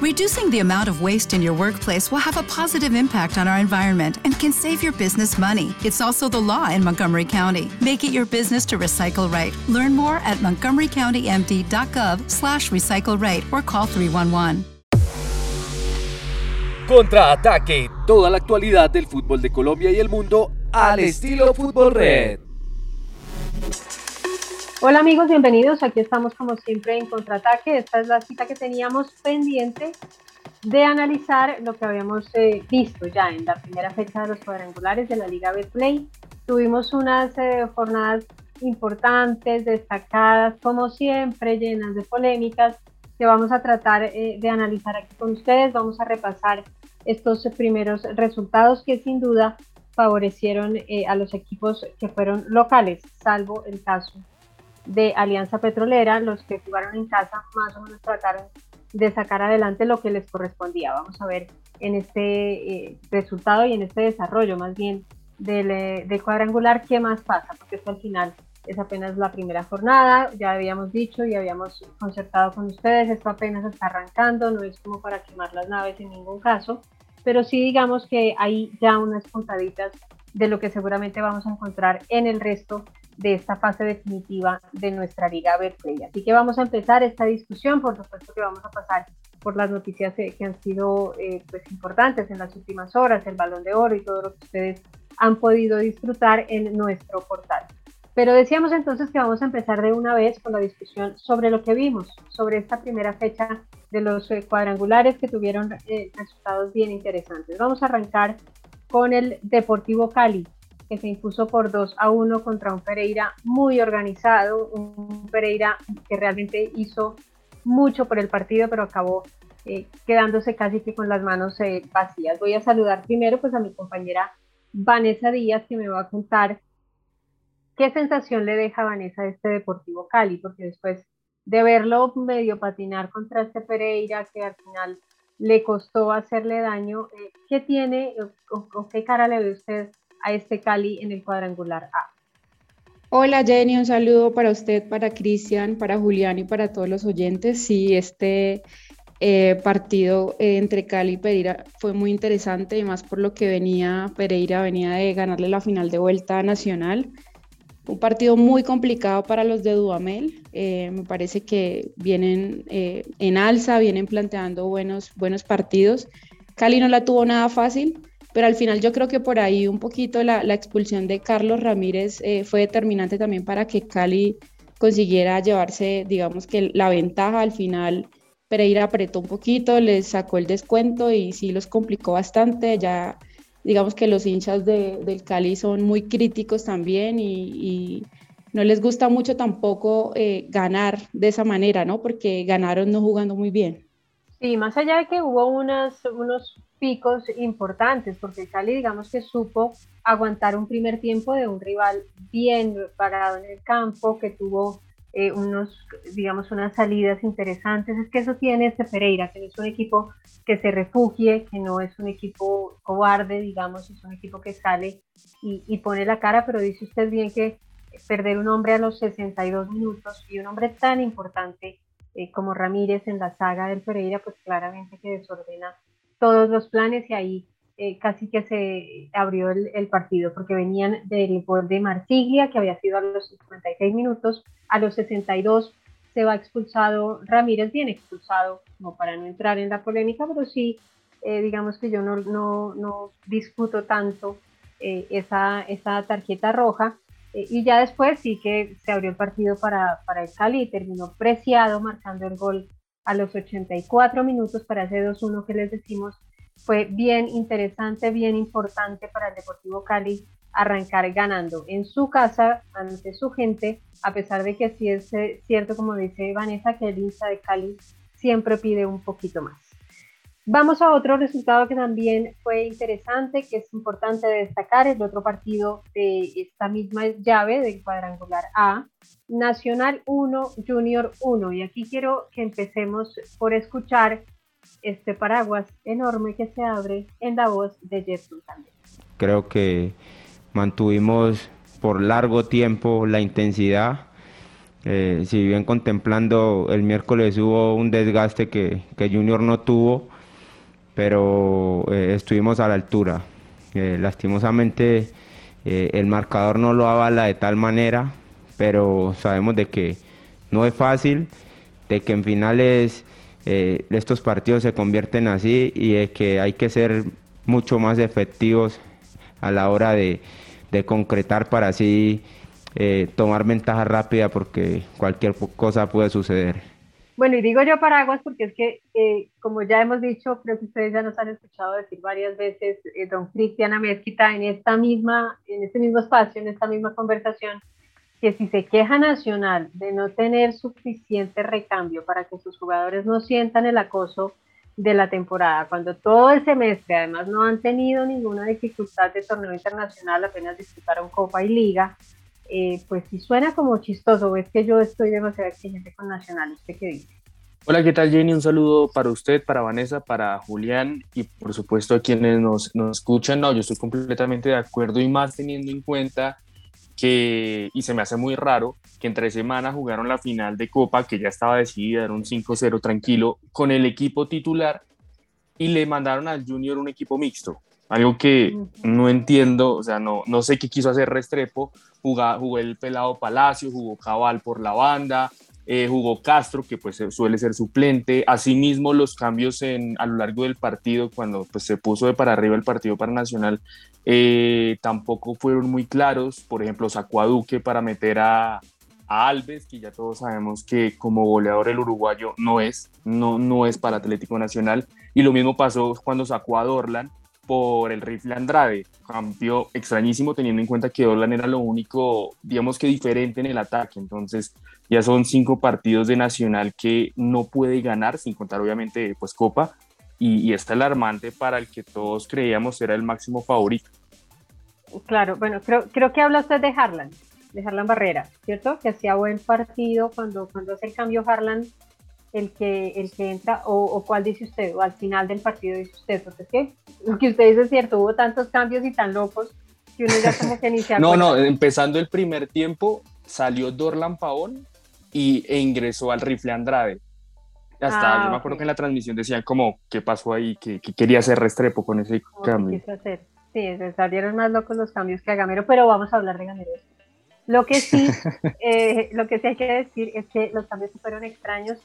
Reducing the amount of waste in your workplace will have a positive impact on our environment and can save your business money. It's also the law in Montgomery County. Make it your business to recycle right. Learn more at montgomerycountymd.gov slash recycle right or call 311. Contraataque. Toda la actualidad del fútbol de Colombia y el mundo al estilo Fútbol Red. Hola amigos, bienvenidos. Aquí estamos como siempre en Contraataque. Esta es la cita que teníamos pendiente de analizar lo que habíamos eh, visto ya en la primera fecha de los cuadrangulares de la Liga Betplay. Tuvimos unas eh, jornadas importantes, destacadas, como siempre, llenas de polémicas que vamos a tratar eh, de analizar aquí con ustedes. Vamos a repasar estos primeros resultados que sin duda favorecieron a los equipos que fueron locales, salvo el caso de Alianza Petrolera, los que jugaron en casa más o menos trataron de sacar adelante lo que les correspondía. Vamos a ver en este eh, resultado y en este desarrollo más bien del, eh, cuadrangular qué más pasa, porque esto al final es apenas la primera jornada, ya habíamos dicho y habíamos concertado con ustedes, esto apenas está arrancando, no es como para quemar las naves en ningún caso, pero sí digamos que hay ya unas puntaditas de lo que seguramente vamos a encontrar en el resto de esta fase definitiva de nuestra Liga Betplay. Así que vamos a empezar esta discusión, por supuesto que vamos a pasar por las noticias que han sido eh, pues, importantes en las últimas horas, el balón de oro y todo lo que ustedes han podido disfrutar en nuestro portal. Pero decíamos entonces que vamos a empezar de una vez con la discusión sobre lo que vimos, sobre esta primera fecha de los eh, cuadrangulares que tuvieron eh, resultados bien interesantes. Vamos a arrancar con el Deportivo Cali, que se impuso por 2 a 1 contra un Pereira muy organizado, un Pereira que realmente hizo mucho por el partido, pero acabó eh, quedándose casi que con las manos eh, vacías. Voy a saludar primero pues a mi compañera Vanessa Díaz, que me va a contar qué sensación le deja Vanessa este Deportivo Cali, porque después de verlo medio patinar contra este Pereira, que al final le costó hacerle daño, eh, ¿qué tiene o qué cara le ve usted a este Cali en el cuadrangular A. Hola Jenny, un saludo para usted, para Cristian, para Julián y para todos los oyentes. Sí, este eh, partido eh, entre Cali y Pereira fue muy interesante y más por lo que venía Pereira, venía de ganarle la final de vuelta nacional. Un partido muy complicado para los de Dudamel. Eh, me parece que vienen en alza, vienen planteando buenos, buenos partidos. Cali no la tuvo nada fácil pero al final yo creo que por ahí un poquito la, expulsión de Carlos Ramírez eh, fue determinante también para que Cali consiguiera llevarse, digamos que la ventaja al final. Pereira apretó un poquito, les sacó el descuento y sí los complicó bastante. Ya digamos que los hinchas del Cali son muy críticos también y, no les gusta mucho tampoco eh, ganar de esa manera, ¿no? Porque ganaron no jugando muy bien. Sí, más allá de que hubo unas, unos picos importantes, porque Cali digamos que supo aguantar un primer tiempo de un rival bien parado en el campo, que tuvo eh, unos, digamos, unas salidas interesantes. Es que eso tiene este Pereira, que no es un equipo que se refugie, que no es un equipo cobarde, digamos, es un equipo que sale y pone la cara, pero dice usted bien que perder un hombre a los 62 minutos y un hombre tan importante eh, como Ramírez en la saga del Pereira, pues claramente que desordena todos los planes y ahí eh, casi que se abrió el, partido porque venían del gol de Marsiglia que había sido a los 56 minutos, a los 62 se va expulsado Ramírez, bien expulsado, como para no entrar en la polémica, pero sí, eh, digamos que yo no, no, no discuto tanto eh, esa, esa tarjeta roja. Y ya después sí que se abrió el partido para, para el Cali y terminó preciado marcando el gol a los 84 minutos para ese 2-1 que les decimos, fue bien interesante, bien importante para el Deportivo Cali arrancar ganando en su casa, ante su gente, a pesar de que sí es eh, cierto, como dice Vanessa, que el Insta de Cali siempre pide un poquito más. Vamos a otro resultado que también fue interesante, que es importante destacar, el otro partido de esta misma llave del cuadrangular A, Nacional 1, Junior 1. Y aquí quiero que empecemos por escuchar este paraguas enorme que se abre en la voz de Jefferson también. Creo que mantuvimos por largo tiempo la intensidad Eh, si bien contemplando el miércoles hubo un desgaste que, que Junior no tuvo, pero eh, estuvimos a la altura. Eh, lastimosamente el marcador no lo avala de tal manera, pero sabemos de que no es fácil, de que en finales estos partidos se convierten así y de que hay que ser mucho más efectivos a la hora de, de concretar para así eh, tomar ventaja rápida porque cualquier cosa puede suceder. Bueno, y digo yo paraguas porque es que, eh, como ya hemos dicho, creo que ustedes ya nos han escuchado decir varias veces, eh, don Cristian Amezquita, en esta misma, en este mismo espacio, en esta misma conversación, que si se queja Nacional de no tener suficiente recambio para que sus jugadores no sientan el acoso de la temporada, cuando todo el semestre además no han tenido ninguna dificultad de torneo internacional, apenas disputaron Copa y Liga, eh, pues si suena como chistoso, es que yo estoy demasiado exigente con Nacional. ¿Usted qué dice? Hola, ¿qué tal Jenny? Un saludo para usted, para Vanessa, para Julián y por supuesto a quienes nos, nos escuchan. No, yo estoy completamente de acuerdo y más teniendo en cuenta que, y se me hace muy raro, que entre semana jugaron la final de Copa, que ya estaba decidida, era un 5-0 tranquilo, con el equipo titular y le mandaron al Junior un equipo mixto. Algo que no entiendo, o sea, no, no sé qué quiso hacer Restrepo, jugó el pelado Palacio, jugó Cabal por la banda, eh, jugó Castro, que pues suele ser suplente. Asimismo, los cambios en, a lo largo del partido, cuando pues, se puso de para arriba el partido para Nacional, eh, tampoco fueron muy claros. Por ejemplo, sacó a Duque para meter a, Alves, que ya todos sabemos que como goleador el uruguayo no es, no, no es para Atlético Nacional. Y lo mismo pasó cuando sacó a Dorlan por el rifle Andrade. Cambio extrañísimo teniendo en cuenta que Orlan era lo único, digamos que diferente en el ataque. Entonces ya son cinco partidos de Nacional que no puede ganar, sin contar obviamente pues Copa. Y, está alarmante para el que todos creíamos era el máximo favorito. Claro, bueno, creo, creo que habla usted de Harlan, de Harlan Barrera, ¿cierto? Que hacía buen partido cuando, cuando hace el cambio Harlan el que, el que entra, o, cuál dice usted, o al final del partido dice usted, porque es que lo que usted dice es cierto, hubo tantos cambios y tan locos que uno ya como que inicia. no, no, empezando el primer tiempo salió Dorlan Pavón y, e ingresó al rifle Andrade. Hasta, ah, yo me acuerdo que en la transmisión decían como, ¿qué pasó ahí? ¿Qué, quería hacer Restrepo con ese cambio? Sí, se salieron más locos los cambios que a Gamero, pero vamos a hablar de Gamero lo que sí, eh, lo que sí hay que decir es que los cambios fueron extraños,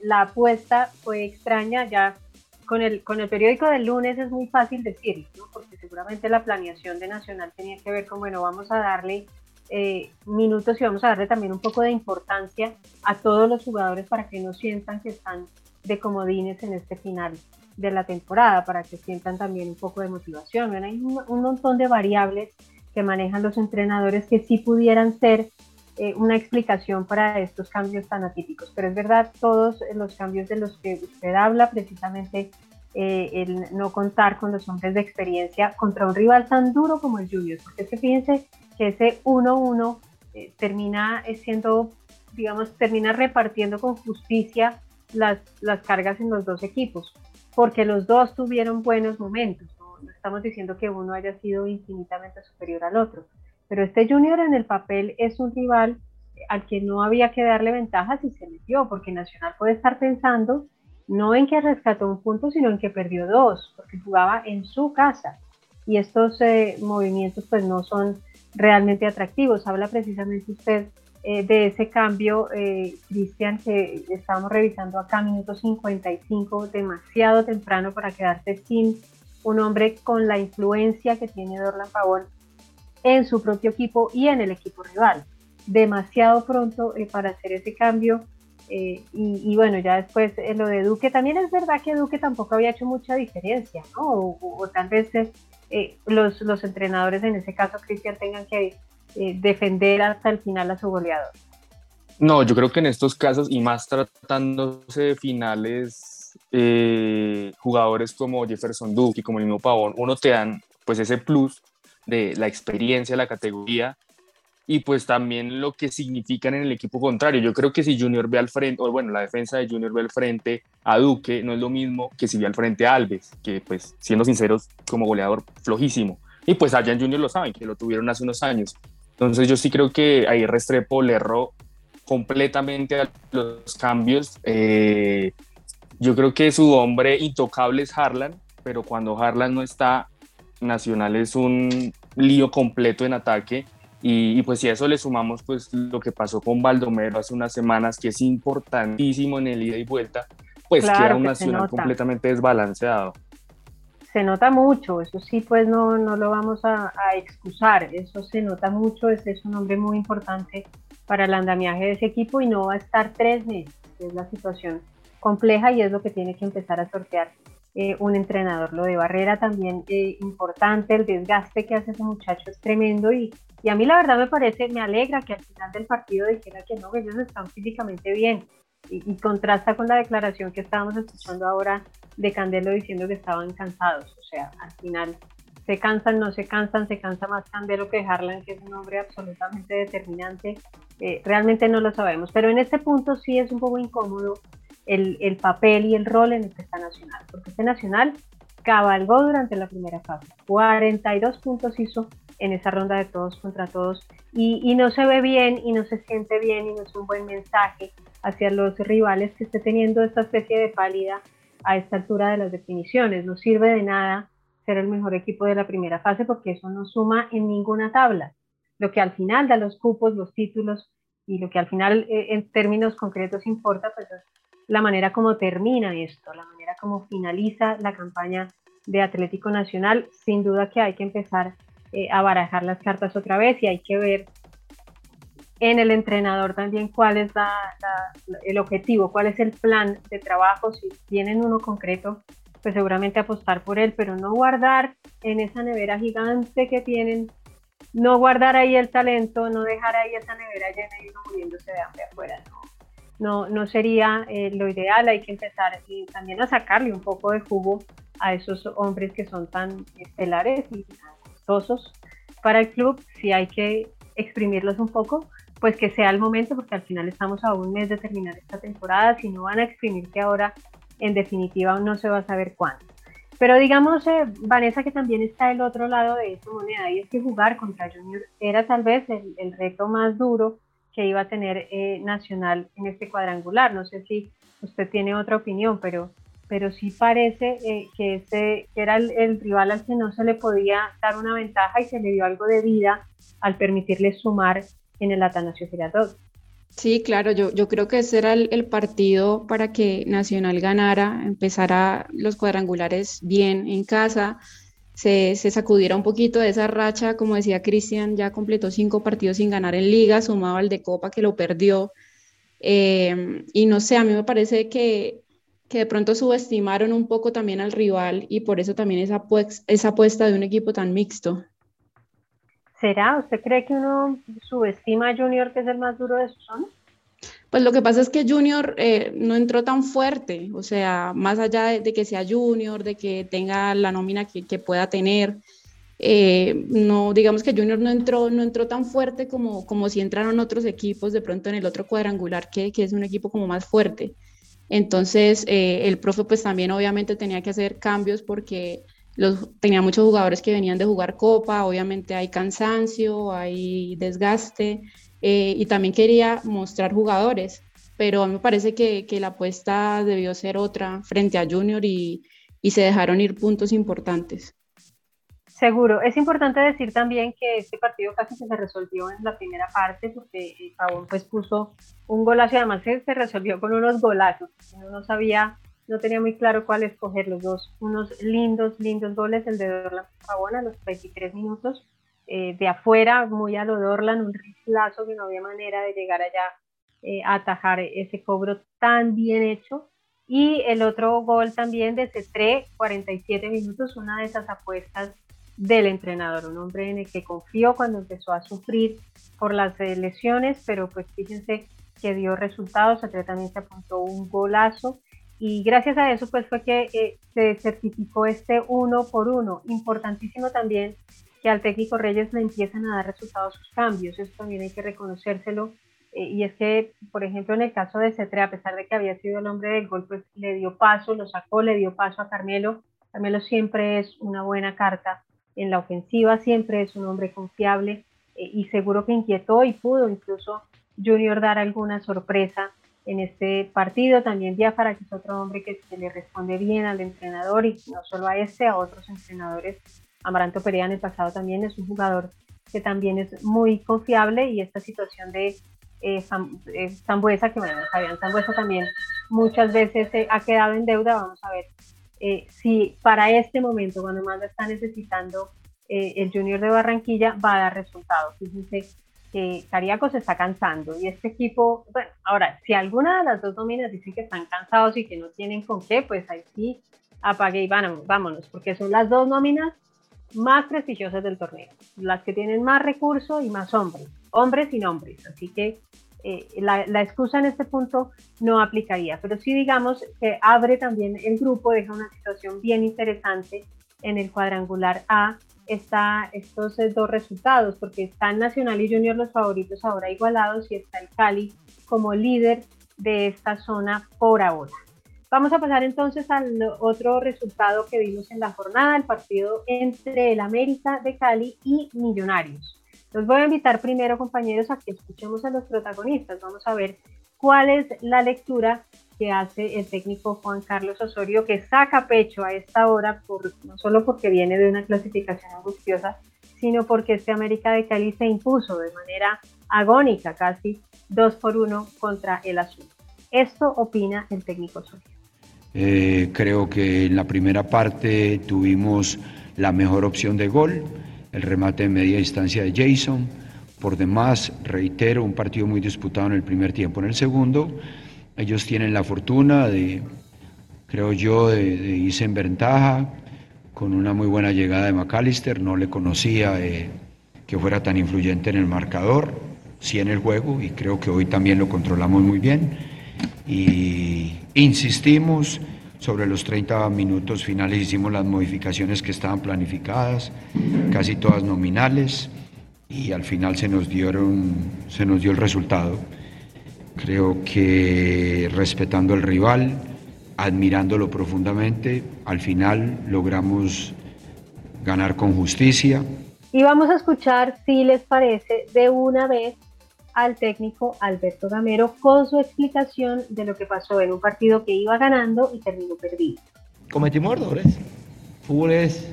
la apuesta fue extraña, ya con el, con el periódico del lunes es muy fácil decirlo, porque seguramente la planeación de Nacional tenía que ver con, bueno, vamos a darle eh, minutos y vamos a darle también un poco de importancia a todos los jugadores para que no sientan que están de comodines en este final de la temporada, para que sientan también un poco de motivación. Hay un montón de variables que manejan los entrenadores que sí pudieran ser eh, una explicación para estos cambios tan atípicos. Pero es verdad, todos los cambios de los que usted habla, precisamente eh, el no contar con los hombres de experiencia contra un rival tan duro como el Junior, porque es que fíjense que ese 1-1 eh, termina siendo, digamos, termina repartiendo con justicia las, las cargas en los dos equipos, porque los dos tuvieron buenos momentos no estamos diciendo que uno haya sido infinitamente superior al otro, pero este Junior en el papel es un rival al que no había que darle ventajas y se metió, porque Nacional puede estar pensando no en que rescató un punto, sino en que perdió dos, porque jugaba en su casa. Y estos eh, movimientos pues no son realmente atractivos. Habla precisamente usted eh, de ese cambio, eh, Cristian, que estábamos revisando acá, minuto 55, demasiado temprano para quedarse sin un hombre con la influencia que tiene Dorlan Pavón en su propio equipo y en el equipo rival. Demasiado pronto eh, para hacer ese cambio. Eh, y, bueno, ya después eh, lo de Duque, también es verdad que Duque tampoco había hecho mucha diferencia, ¿no? O, tal vez los, los entrenadores, en ese caso Cristian, tengan que defender hasta el final a su goleador. No, yo creo que en estos casos, y más tratándose de finales eh, jugadores como Jefferson Duque y como el mismo Pavón, uno te dan pues ese plus de la experiencia, la categoría y pues también lo que significan en el equipo contrario. Yo creo que si Junior ve al frente, o bueno, la defensa de Junior ve al frente a Duque, no es lo mismo que si ve al frente a Alves, que pues siendo sinceros, como goleador flojísimo. Y pues allá en Junior lo saben, que lo tuvieron hace unos años. Entonces yo sí creo que ahí Restrepo le erró completamente a los cambios. Eh, yo creo que su hombre intocable es Harlan, pero cuando Harlan no está, Nacional es un lío completo en ataque. Y, pues si a eso le sumamos pues lo que pasó con Baldomero hace unas semanas, que es importantísimo en el ida y vuelta, pues queda un Nacional completamente desbalanceado. Se nota mucho, eso sí, pues no, no lo vamos a, excusar, eso se nota mucho, ese es un hombre muy importante para el andamiaje de ese equipo y no va a estar tres meses, es la situación compleja y es lo que tiene que empezar a sortear eh, un entrenador. Lo de Barrera también eh, importante, el desgaste que hace ese muchacho es tremendo y, y, a mí la verdad me parece, me alegra que al final del partido dijera que no, que ellos están físicamente bien. Y, y contrasta con la declaración que estábamos escuchando ahora de Candelo diciendo que estaban cansados, o sea, al final se cansan, no se cansan, se cansa más Candelo que Harlan, que es un hombre absolutamente determinante, eh, realmente no lo sabemos, pero en este punto sí es un poco incómodo el, papel y el rol en el que está Nacional, porque este Nacional cabalgó durante la primera fase, 42 puntos hizo en esa ronda de todos contra todos y, no se ve bien y no se siente bien y no es un buen mensaje hacia los rivales que esté teniendo esta especie de pálida a esta altura de las definiciones. No sirve de nada ser el mejor equipo de la primera fase porque eso no suma en ninguna tabla. Lo que al final da los cupos, los títulos y lo que al final eh, en términos concretos importa, pues es la manera como termina esto, la manera como finaliza la campaña de Atlético Nacional. Sin duda que hay que empezar eh, a barajar las cartas otra vez y hay que ver en el entrenador también cuál es el objetivo, cuál es el plan de trabajo, si tienen uno concreto, pues seguramente apostar por él, pero no guardar en esa nevera gigante que tienen, no guardar ahí el talento, no dejar ahí esa nevera llena y uno muriéndose de hambre afuera, no no, no sería eh, lo ideal, hay que empezar y también a sacarle un poco de jugo a esos hombres que son tan estelares y costosos para el club, si hay que exprimirlos un poco, pues que sea el momento, porque al final estamos a un mes de terminar esta temporada, si no van a exprimirse ahora, en definitiva no se va a saber cuándo. Pero digamos, eh, Vanessa, que también está el otro lado de esa moneda, y es que jugar contra Junior era tal vez el reto más duro que iba a tener eh, Nacional en este cuadrangular. No sé si usted tiene otra opinión, pero, pero sí parece eh, que, ese, era el, rival al que no se le podía dar una ventaja y se le dio algo de vida al permitirle sumar en el Atanasio Girardot. Sí, claro, yo, yo creo que ese era el, el, partido para que Nacional ganara, empezara los cuadrangulares bien en casa, se, sacudiera un poquito de esa racha, como decía Cristian, ya completó cinco partidos sin ganar en liga, sumado al de Copa que lo perdió. Eh, y no sé, a mí me parece que, que, de pronto subestimaron un poco también al rival y por eso también esa, esa apuesta de un equipo tan mixto. ¿Será? ¿Usted cree que uno subestima a Junior, que es el más duro de su zona? Pues lo que pasa es que Junior eh, no entró tan fuerte, o sea, más allá de, que sea Junior, de que tenga la nómina que, pueda tener, eh, no, digamos que Junior no entró, no entró tan fuerte como, como si entraron otros equipos de pronto en el otro cuadrangular, que, que es un equipo como más fuerte. Entonces, eh, el profe pues también obviamente tenía que hacer cambios porque los, tenía muchos jugadores que venían de jugar copa, obviamente hay cansancio, hay desgaste, eh, y también quería mostrar jugadores, pero a mí me parece que, que la apuesta debió ser otra frente a Junior y, y, se dejaron ir puntos importantes. Seguro, es importante decir también que este partido casi se resolvió en la primera parte porque Pavón pues puso un golazo y además se, se resolvió con unos golazos, uno no sabía no tenía muy claro cuál escoger los dos. Unos lindos, lindos goles, el de Dorlan Pavón a los 23 minutos eh, de afuera, muy a lo Dorlan, un riflazo que no había manera de llegar allá eh, a atajar ese cobro tan bien hecho. Y el otro gol también de Cetré, 47 minutos, una de esas apuestas del entrenador, un hombre en el que confió cuando empezó a sufrir por las eh, lesiones, pero pues fíjense que dio resultados, Cetré también se apuntó un golazo y gracias a eso pues fue que se certificó este uno por uno. Importantísimo también que al técnico Reyes le empiezan a dar resultados sus cambios, eso también hay que reconocérselo. Eh, y es que, por ejemplo, en el caso de Cetre, a pesar de que había sido el hombre del gol, pues le dio paso, lo sacó, le dio paso a Carmelo. Carmelo siempre es una buena carta en la ofensiva, siempre es un hombre confiable eh, y seguro que inquietó y pudo incluso Junior dar alguna sorpresa en este partido. También Biafara, que es otro hombre que, se le responde bien al entrenador y no solo a este, a otros entrenadores. Amaranto Perea en el pasado también es un jugador que también es muy confiable y esta situación de eh, eh que bueno, Fabián Zambuesa también muchas veces eh, ha quedado en deuda, vamos a ver eh, si para este momento, cuando más lo está necesitando el Junior de Barranquilla, va a dar resultados. Fíjense que Cariaco se está cansando y este equipo, bueno, ahora, si alguna de las dos nóminas dicen que están cansados y que no tienen con qué, pues ahí sí, apague y vámonos, vámonos porque son las dos nóminas más prestigiosas del torneo, las que tienen más recursos y más hombres, hombres y nombres. Así que eh, la, excusa en este punto no aplicaría, pero sí digamos que abre también el grupo, deja una situación bien interesante en el cuadrangular A, está estos dos resultados, porque están Nacional y Junior los favoritos ahora igualados y está el Cali como líder de esta zona por ahora. Vamos a pasar entonces al otro resultado que vimos en la jornada, el partido entre el América de Cali y Millonarios. Los voy a invitar primero, compañeros, a que escuchemos a los protagonistas. Vamos a ver cuál es la lectura que hace el técnico Juan Carlos Osorio, que saca pecho a esta hora, no solo porque viene de una clasificación angustiosa, sino porque este América de Cali se impuso de manera agónica, casi dos por uno contra el Azul. Esto opina el técnico Osorio. Eh, creo que en la primera parte tuvimos la mejor opción de gol, el remate de media distancia de Jason. Por demás, reitero, un partido muy disputado en el primer tiempo. En el segundo, ellos tienen la fortuna de, creo yo, de, irse en ventaja con una muy buena llegada de McAllister. No le conocía eh, que fuera tan influyente en el marcador, sí en el juego, y creo que hoy también lo controlamos muy bien y insistimos sobre los 30 minutos finales, hicimos las modificaciones que estaban planificadas, casi todas nominales, y al final se nos, dieron, se nos dio el resultado. Creo que respetando al rival, admirándolo profundamente, al final logramos ganar con justicia. Y vamos a escuchar, si les parece, de una vez al técnico Alberto Gamero con su explicación de lo que pasó en un partido que iba ganando y terminó perdido. Cometimos errores. Fútbol es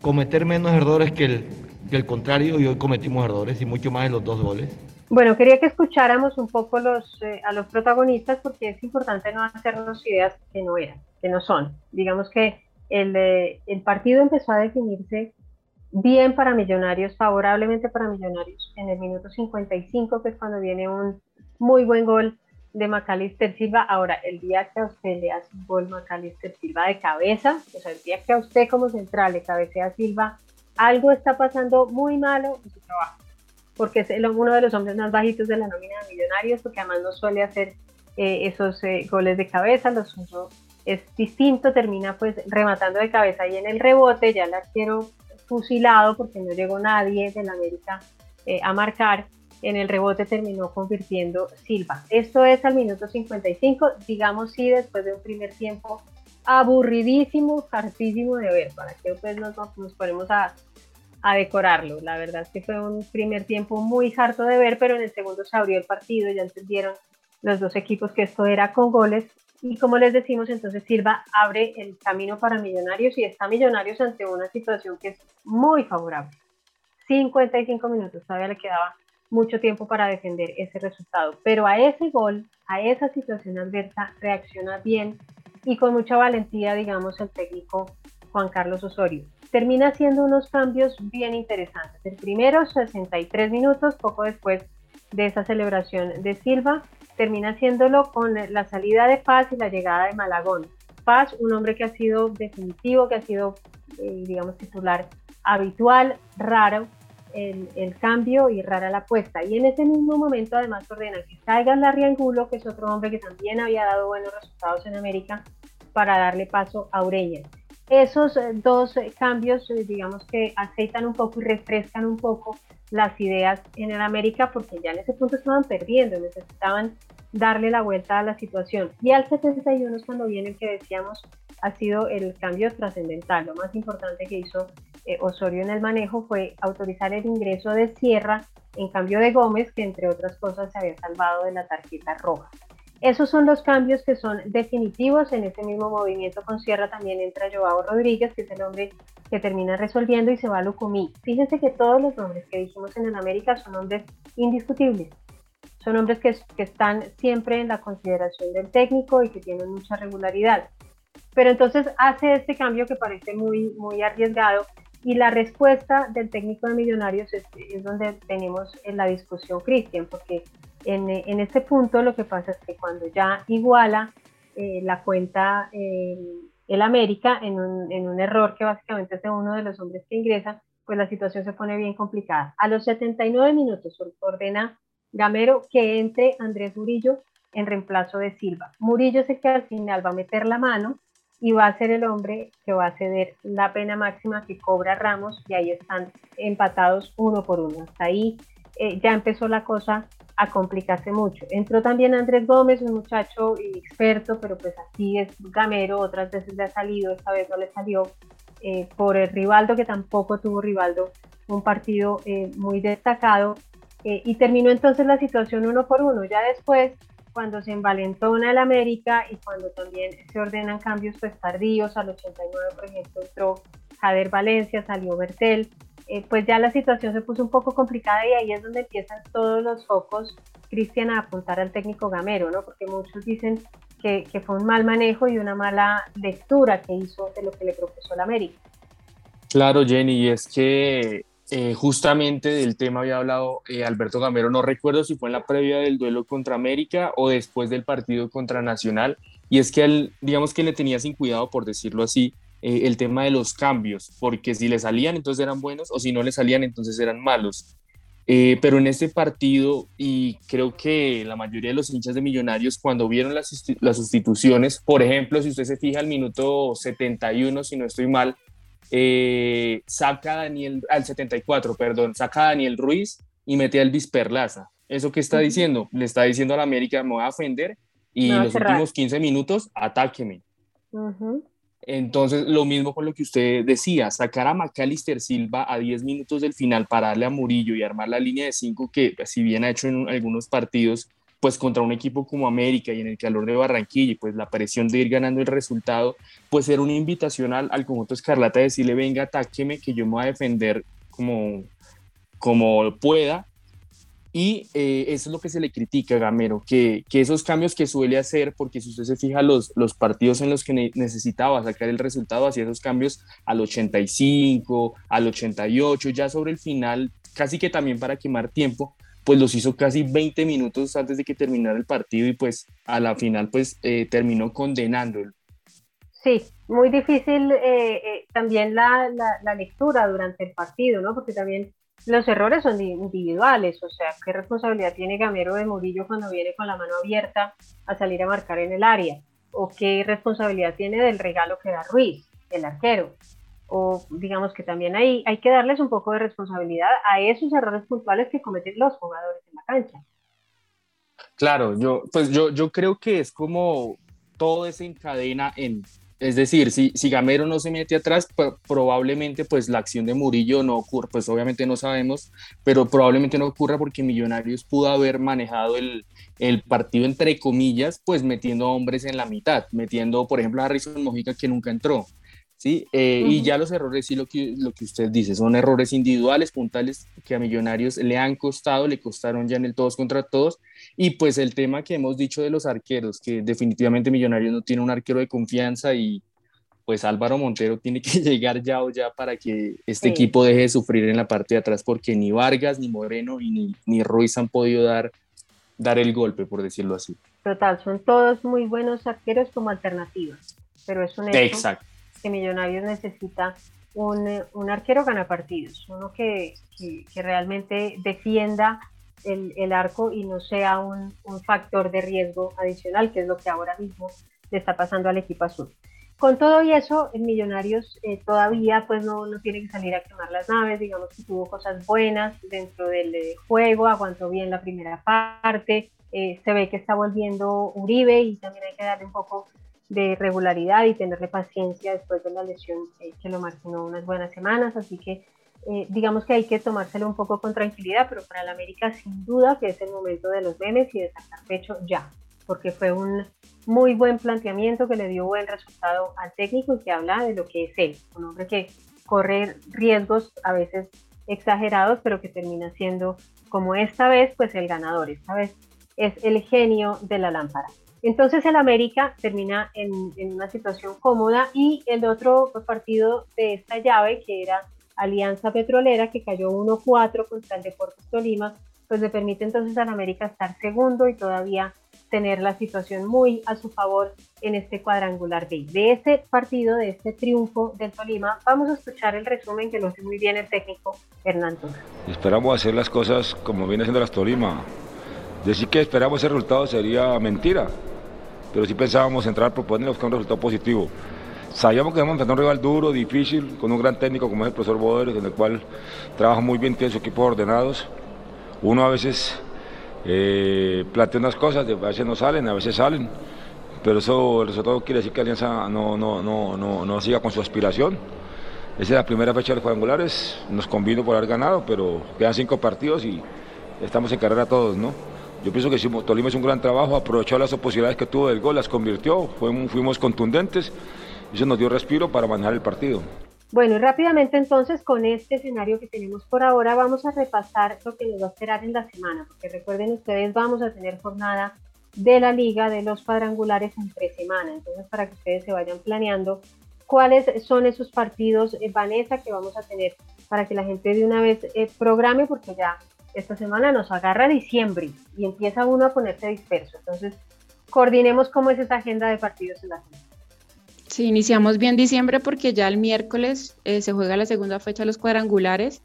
cometer menos errores que el, que el contrario y hoy cometimos errores y mucho más en los dos goles. Bueno, quería que escucháramos un poco los, eh, a los protagonistas porque es importante no hacernos ideas que no eran, que no son. Digamos que el, eh, el partido empezó a definirse bien para Millonarios, favorablemente para Millonarios en el minuto 55, que es cuando viene un muy buen gol de Macalister Silva. Ahora, el día que a usted le hace un gol Macalister Silva de cabeza, o sea, el día que a usted como central le cabecea Silva, algo está pasando muy malo en su trabajo, porque es uno de los hombres más bajitos de la nómina de Millonarios, porque además no suele hacer eh, esos eh, goles de cabeza, los suyo es distinto, termina pues rematando de cabeza y en el rebote, ya la quiero fusilado porque no llegó nadie de la América eh, a marcar. En el rebote terminó convirtiendo Silva. Esto es al minuto 55, digamos sí, después de un primer tiempo aburridísimo, hartísimo de ver, para que pues nos, nos ponemos a, a decorarlo. La verdad es que fue un primer tiempo muy harto de ver, pero en el segundo se abrió el partido, ya entendieron los dos equipos que esto era con goles y como les decimos, entonces Silva abre el camino para Millonarios y está Millonarios ante una situación que es muy favorable. 55 minutos, todavía le quedaba mucho tiempo para defender ese resultado. Pero a ese gol, a esa situación adversa, reacciona bien y con mucha valentía, digamos, el técnico Juan Carlos Osorio. Termina haciendo unos cambios bien interesantes. El primero, 63 minutos, poco después de esa celebración de Silva, termina haciéndolo con la salida de Paz y la llegada de Malagón. Paz, un hombre que ha sido definitivo, que ha sido, eh, digamos, titular habitual, raro el, cambio y rara la apuesta. Y en ese mismo momento, además, ordena que salga Larry Angulo, que es otro hombre que también había dado buenos resultados en América, para darle paso a Ureña. Esos eh, dos eh, cambios, digamos que aceitan un poco y refrescan un poco las ideas en el América porque ya en ese punto estaban perdiendo, necesitaban darle la vuelta a la situación. Y al 71 es cuando viene el que decíamos ha sido el cambio trascendental, lo más importante que hizo eh, Osorio en el manejo fue autorizar el ingreso de Sierra en cambio de Gómez, que entre otras cosas se había salvado de la tarjeta roja. Esos son los cambios que son definitivos. En ese mismo movimiento con Sierra también entra Joao Rodríguez, que es el hombre que termina resolviendo, y se va a Lucumí. Fíjense que todos los nombres que dijimos en el América son nombres indiscutibles. Son nombres que, están siempre en la consideración del técnico y que tienen mucha regularidad. Pero entonces hace este cambio que parece muy, muy arriesgado y la respuesta del técnico de Millonarios es, donde tenemos en la discusión, Cristian, porque en, en, este punto lo que pasa es que cuando ya iguala eh, la cuenta eh, el América en un, error que básicamente es de uno de los hombres que ingresa, pues la situación se pone bien complicada. A los 79 minutos ordena Gamero que entre Andrés Murillo en reemplazo de Silva. Murillo es el que al final va a meter la mano y va a ser el hombre que va a ceder la pena máxima que cobra Ramos y ahí están empatados uno por uno. Hasta ahí eh, ya empezó la cosa a complicarse mucho. Entró también Andrés Gómez, un muchacho experto, pero pues así es gamero, otras veces le ha salido, esta vez no le salió, eh, por el Rivaldo, que tampoco tuvo Rivaldo, un partido eh, muy destacado, y terminó entonces la situación uno por uno. Ya después cuando se envalentona el América y cuando también se ordenan cambios pues tardíos, al 89 por ejemplo entró Jader Valencia, salió Bertel, eh, pues ya la situación se puso un poco complicada y ahí es donde empiezan todos los focos, Cristian, a apuntar al técnico Gamero, ¿no? Porque muchos dicen que, fue un mal manejo y una mala lectura que hizo de lo que le propuso el América. Claro, Jenny, y es que eh, justamente del tema había hablado eh, Alberto Gamero, no recuerdo si fue en la previa del duelo contra América o después del partido contra Nacional, y es que él, digamos que le tenía sin cuidado, por decirlo así, eh, el tema de los cambios, porque si le salían entonces eran buenos o si no le salían entonces eran malos. pero en este partido, y creo que la mayoría de los hinchas de Millonarios, cuando vieron las, las sustituciones, por ejemplo, si usted se fija al minuto 71, si no estoy mal, eh, saca Daniel, al 74, perdón, saca a Daniel Ruiz y mete a Elvis Perlaza. ¿Eso qué está diciendo? Le está diciendo a la América, me voy a ofender y los últimos 15 minutos, atáqueme. Entonces, lo mismo con lo que usted decía, sacar a Macalister Silva a 10 minutos del final para darle a Murillo y armar la línea de 5 que si bien ha hecho en algunos partidos, pues contra un equipo como América y en el calor de Barranquilla pues la presión de ir ganando el resultado, pues era una invitación al, al conjunto Escarlata de decirle, venga, atáqueme, que yo me voy a defender como, como pueda. Y eh, eso es lo que se le critica Gamero, que, que, esos cambios que suele hacer, porque si usted se fija los, los partidos en los que necesitaba sacar el resultado, hacía esos cambios al 85, al 88, ya sobre el final, casi que también para quemar tiempo, pues los hizo casi 20 minutos antes de que terminara el partido y pues a la final pues eh, terminó condenándolo. Sí, muy difícil eh, también la, la, lectura durante el partido, ¿no? Porque también los errores son individuales, o sea, ¿qué responsabilidad tiene Gamero de Murillo cuando viene con la mano abierta a salir a marcar en el área? ¿O qué responsabilidad tiene del regalo que da Ruiz, el arquero? o digamos que también hay, hay que darles un poco de responsabilidad a esos errores puntuales que cometen los jugadores en la cancha. Claro, yo, pues yo, yo creo que es como todo desencadena en, es decir, si, si Gamero no se mete atrás, probablemente pues la acción de Murillo no ocurra, pues obviamente no sabemos, pero probablemente no ocurra porque Millonarios pudo haber manejado el, el partido entre comillas, pues metiendo hombres en la mitad, metiendo por ejemplo a Harrison Mojica que nunca entró, ¿sí? Eh, y ya los errores, sí, lo que, lo que usted dice, son errores individuales, puntales, que a Millonarios le han costado, le costaron ya en el todos contra todos. Y pues el tema que hemos dicho de los arqueros, que definitivamente Millonarios no tiene un arquero de confianza y pues Álvaro Montero tiene que llegar ya o ya para que este equipo deje de sufrir en la parte de atrás, porque ni Vargas, ni Moreno, y ni, ni Ruiz han podido dar, dar el golpe, por decirlo así. Total, son todos muy buenos arqueros como alternativas, pero es un hecho Exacto que Millonarios necesita un, un arquero gana partidos, uno que, que, realmente defienda el, el, arco y no sea un, un, factor de riesgo adicional, que es lo que ahora mismo le está pasando al equipo azul. Con todo y eso, el Millonarios eh, todavía pues no, no, tiene que salir a quemar las naves, digamos que tuvo cosas buenas dentro del eh, juego, aguantó bien la primera parte, eh, se ve que está volviendo Uribe y también hay que darle un poco de regularidad y tenerle paciencia después de la lesión eh, que lo marginó unas buenas semanas, así que eh, digamos que hay que tomárselo un poco con tranquilidad, pero para el América sin duda que es el momento de los memes y de sacar pecho ya, porque fue un muy buen planteamiento que le dio buen resultado al técnico y que habla de lo que es él, un hombre que corre riesgos a veces exagerados, pero que termina siendo, como esta vez, pues el ganador, esta vez es el genio de la lámpara. Entonces el América termina en, una situación cómoda y el otro partido de esta llave, que era Alianza Petrolera, que cayó 1-4 contra el Deportes Tolima, pues le permite entonces al América estar segundo y todavía tener la situación muy a su favor en este cuadrangular B. De este partido, de este triunfo del Tolima, vamos a escuchar el resumen que lo hace muy bien el técnico Hernán. Esperamos hacer las cosas como viene haciendo las Tolima. Decir que esperamos ese resultado sería mentira, pero sí pensábamos entrar proponer buscar un resultado positivo. Sabíamos que vamos a enfrentar un rival duro, difícil, con un gran técnico como es el profesor Boder, con el cual trabaja muy bien, tiene su equipo ordenados. Uno a veces eh, plantea unas cosas, a veces no salen, a veces salen, pero eso el resultado quiere decir que Alianza no, no, no, no, no siga con su aspiración. Esa es la primera fecha de los cuadrangulares, nos convino por haber ganado, pero quedan cinco partidos y estamos en carrera todos, ¿no? Yo pienso que Tolima hizo un gran trabajo, aprovechó las posibilidades que tuvo del gol, las convirtió, fuimos, fuimos contundentes, eso nos dio respiro para manejar el partido. Bueno, y rápidamente entonces con este escenario que tenemos por ahora vamos a repasar lo que nos va a esperar en la semana, porque recuerden ustedes vamos a tener jornada de la liga de los cuadrangulares entre semana, entonces para que ustedes se vayan planeando cuáles son esos partidos, eh, Vanessa, que vamos a tener para que la gente de una vez eh, programe, porque ya esta semana nos agarra diciembre y empieza uno a ponerse disperso. Entonces, coordinemos cómo es esa agenda de partidos en la semana. Sí, iniciamos bien diciembre porque ya el miércoles eh, se juega la segunda fecha de los cuadrangulares.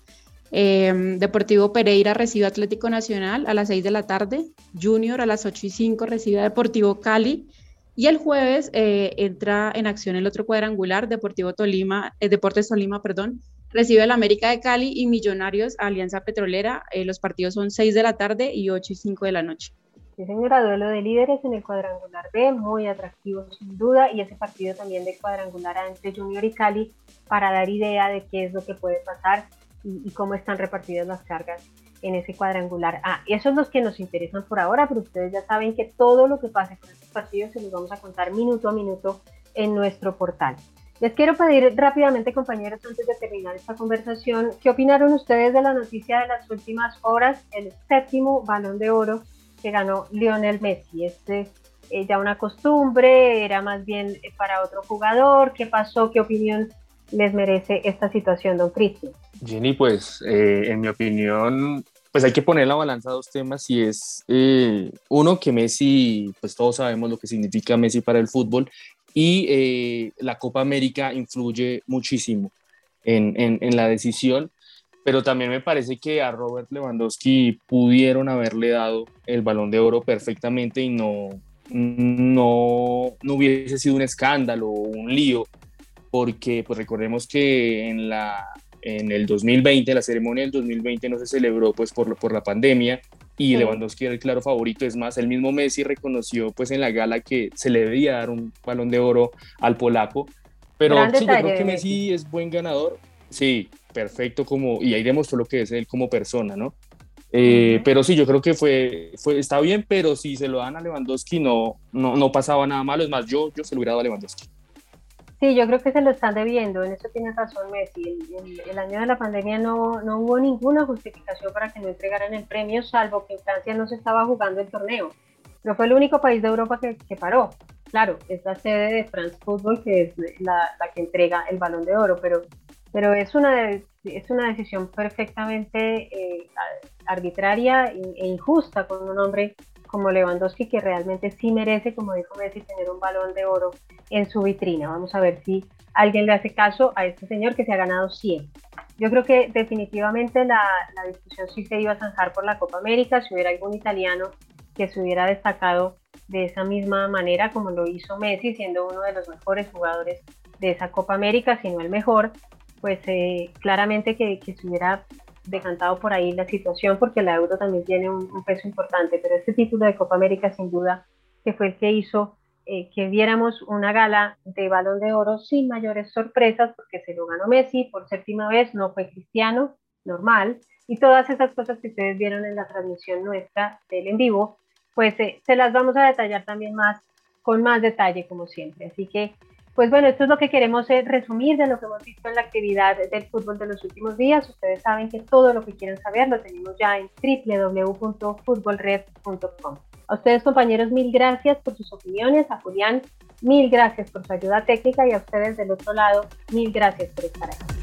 Em, Deportivo Pereira recibe Atlético Nacional a las 6 de la tarde, Junior a las 8 y 5 recibe a Deportivo Cali y el jueves eh, entra en acción el otro cuadrangular, Deportivo Tolima, eh, Deportes Tolima, perdón, recibe el América de Cali y Millonarios Alianza Petrolera. Eh, los partidos son 6 de la tarde y 8 y 5 de la noche. Sí, señora, duelo de líderes en el cuadrangular B, muy atractivo sin duda, y ese partido también de cuadrangular entre Junior y Cali para dar idea de qué es lo que puede pasar y, cómo están repartidas las cargas en ese cuadrangular A. Y esos son los que nos interesan por ahora, pero ustedes ya saben que todo lo que pase con estos partidos se los vamos a contar minuto a minuto en nuestro portal. Les quiero pedir rápidamente, compañeros, antes de terminar esta conversación, ¿qué opinaron ustedes de la noticia de las últimas horas? El séptimo balón de oro que ganó Lionel Messi. ¿Es eh, ya una costumbre? ¿Era más bien para otro jugador? ¿Qué pasó? ¿Qué opinión les merece esta situación, don Cristian? Jenny, pues eh, en mi opinión, pues hay que poner la balanza a dos temas y es eh, uno que Messi, pues todos sabemos lo que significa Messi para el fútbol y eh, la Copa América influye muchísimo en, en, la decisión, pero también me parece que a Robert Lewandowski pudieron haberle dado el balón de oro perfectamente y no, no, no hubiese sido un escándalo o un lío, porque pues recordemos que en, la, en el 2020, la ceremonia del 2020 no se celebró pues por, por la pandemia y Lewandowski era el claro favorito. Es más, el mismo Messi reconoció pues en la gala que se le debía dar un balón de oro al polaco. Pero sí, yo creo que Messi es buen ganador. Sí, perfecto como, y ahí demostró lo que es él como persona, ¿no? Eh, pero sí, yo creo que fue, fue, está bien, pero si se lo dan a Lewandowski no, no, no pasaba nada malo. Es más, yo, yo se lo hubiera dado a Lewandowski. Sí, yo creo que se lo están debiendo, en eso tiene razón Messi. El, año de la pandemia no, no, hubo ninguna justificación para que no entregaran el premio, salvo que Francia no se estaba jugando el torneo. No fue el único país de Europa que, que paró. Claro, es la sede de France Football que es la, la, que entrega el balón de oro, pero, pero es, una, es una decisión perfectamente eh, arbitraria e injusta con un hombre como Lewandowski, que realmente sí merece, como dijo Messi, tener un balón de oro en su vitrina. Vamos a ver si alguien le hace caso a este señor que se ha ganado 100. Yo creo que definitivamente la, la discusión sí se iba a zanjar por la Copa América, si hubiera algún italiano que se hubiera destacado de esa misma manera como lo hizo Messi, siendo uno de los mejores jugadores de esa Copa América, si no el mejor, pues eh, claramente que, que, se hubiera decantado por ahí la situación porque la euro también tiene un, peso importante, pero este título de Copa América sin duda que fue el que hizo eh, que viéramos una gala de balón de oro sin mayores sorpresas, porque se lo ganó Messi por séptima vez, no fue Cristiano, normal, y todas esas cosas que ustedes vieron en la transmisión nuestra del en vivo, pues eh, se las vamos a detallar también más, con más detalle, como siempre. Así que, pues bueno, esto es lo que queremos eh, resumir de lo que hemos visto en la actividad del fútbol de los últimos días. Ustedes saben que todo lo que quieren saber lo tenemos ya en www.futbolred.com. A ustedes, compañeros, mil gracias por sus opiniones. A Julián, mil gracias por su ayuda técnica y a ustedes del otro lado, mil gracias por estar aquí.